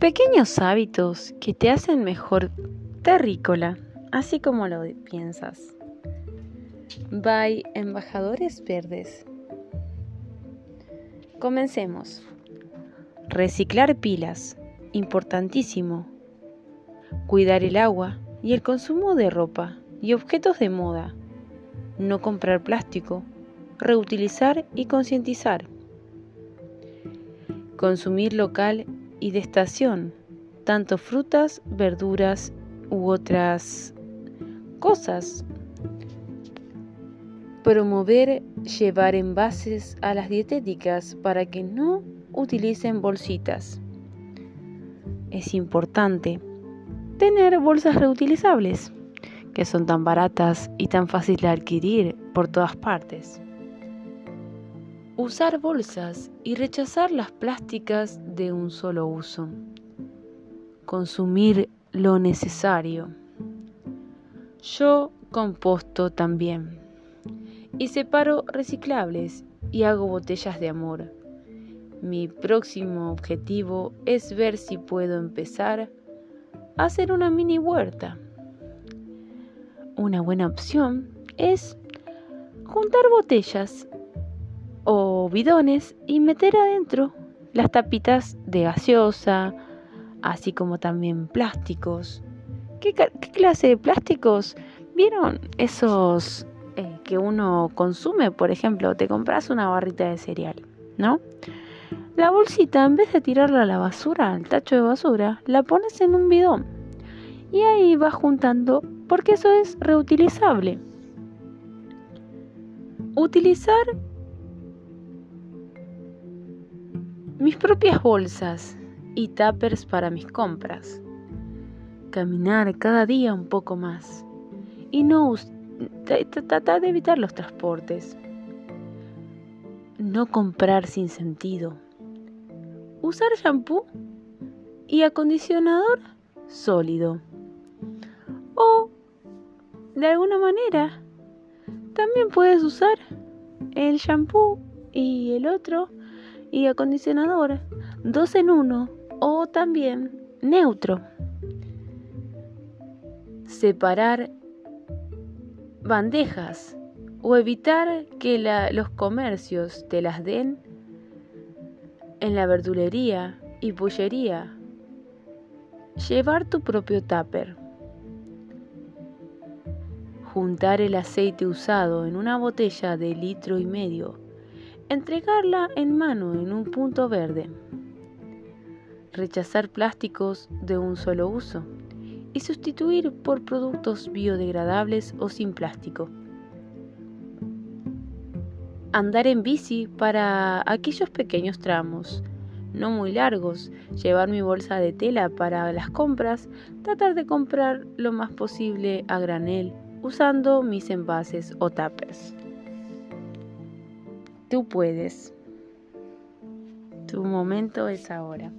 Pequeños hábitos que te hacen mejor terrícola, así como lo piensas. By Embajadores Verdes. Comencemos. Reciclar pilas, importantísimo. Cuidar el agua y el consumo de ropa y objetos de moda. No comprar plástico. Reutilizar y concientizar. Consumir local y de estación, tanto frutas, verduras u otras cosas. Promover llevar envases a las dietéticas para que no utilicen bolsitas. Es importante tener bolsas reutilizables, que son tan baratas y tan fáciles de adquirir por todas partes. Usar bolsas y rechazar las plásticas de un solo uso. Consumir lo necesario. Yo composto también. Y separo reciclables y hago botellas de amor. Mi próximo objetivo es ver si puedo empezar a hacer una mini huerta. Una buena opción es juntar botellas o bidones y meter adentro las tapitas de gaseosa, así como también plásticos. ¿Qué, clase de plásticos? ¿Vieron esos eh, que uno consume? Por ejemplo, te compras una barrita de cereal, ¿no? La bolsita, en vez de tirarla a la basura, al tacho de basura, la pones en un bidón. Y ahí vas juntando, porque eso es reutilizable. Utilizar mis propias bolsas y tuppers para mis compras. Caminar cada día un poco más y no tratar de evitar los transportes. No comprar sin sentido. Usar shampoo y acondicionador sólido. O, de alguna manera, también puedes usar el shampoo y el otro y acondicionador, dos en uno o también neutro. Separar bandejas o evitar que los comercios te las den en la verdulería y pollería. Llevar tu propio tupper. Juntar el aceite usado en una botella de litro y medio entregarla en mano en un punto verde, rechazar plásticos de un solo uso y sustituir por productos biodegradables o sin plástico. Andar en bici para aquellos pequeños tramos, no muy largos, llevar mi bolsa de tela para las compras, tratar de comprar lo más posible a granel usando mis envases o tapers. Tú puedes. Tu momento es ahora.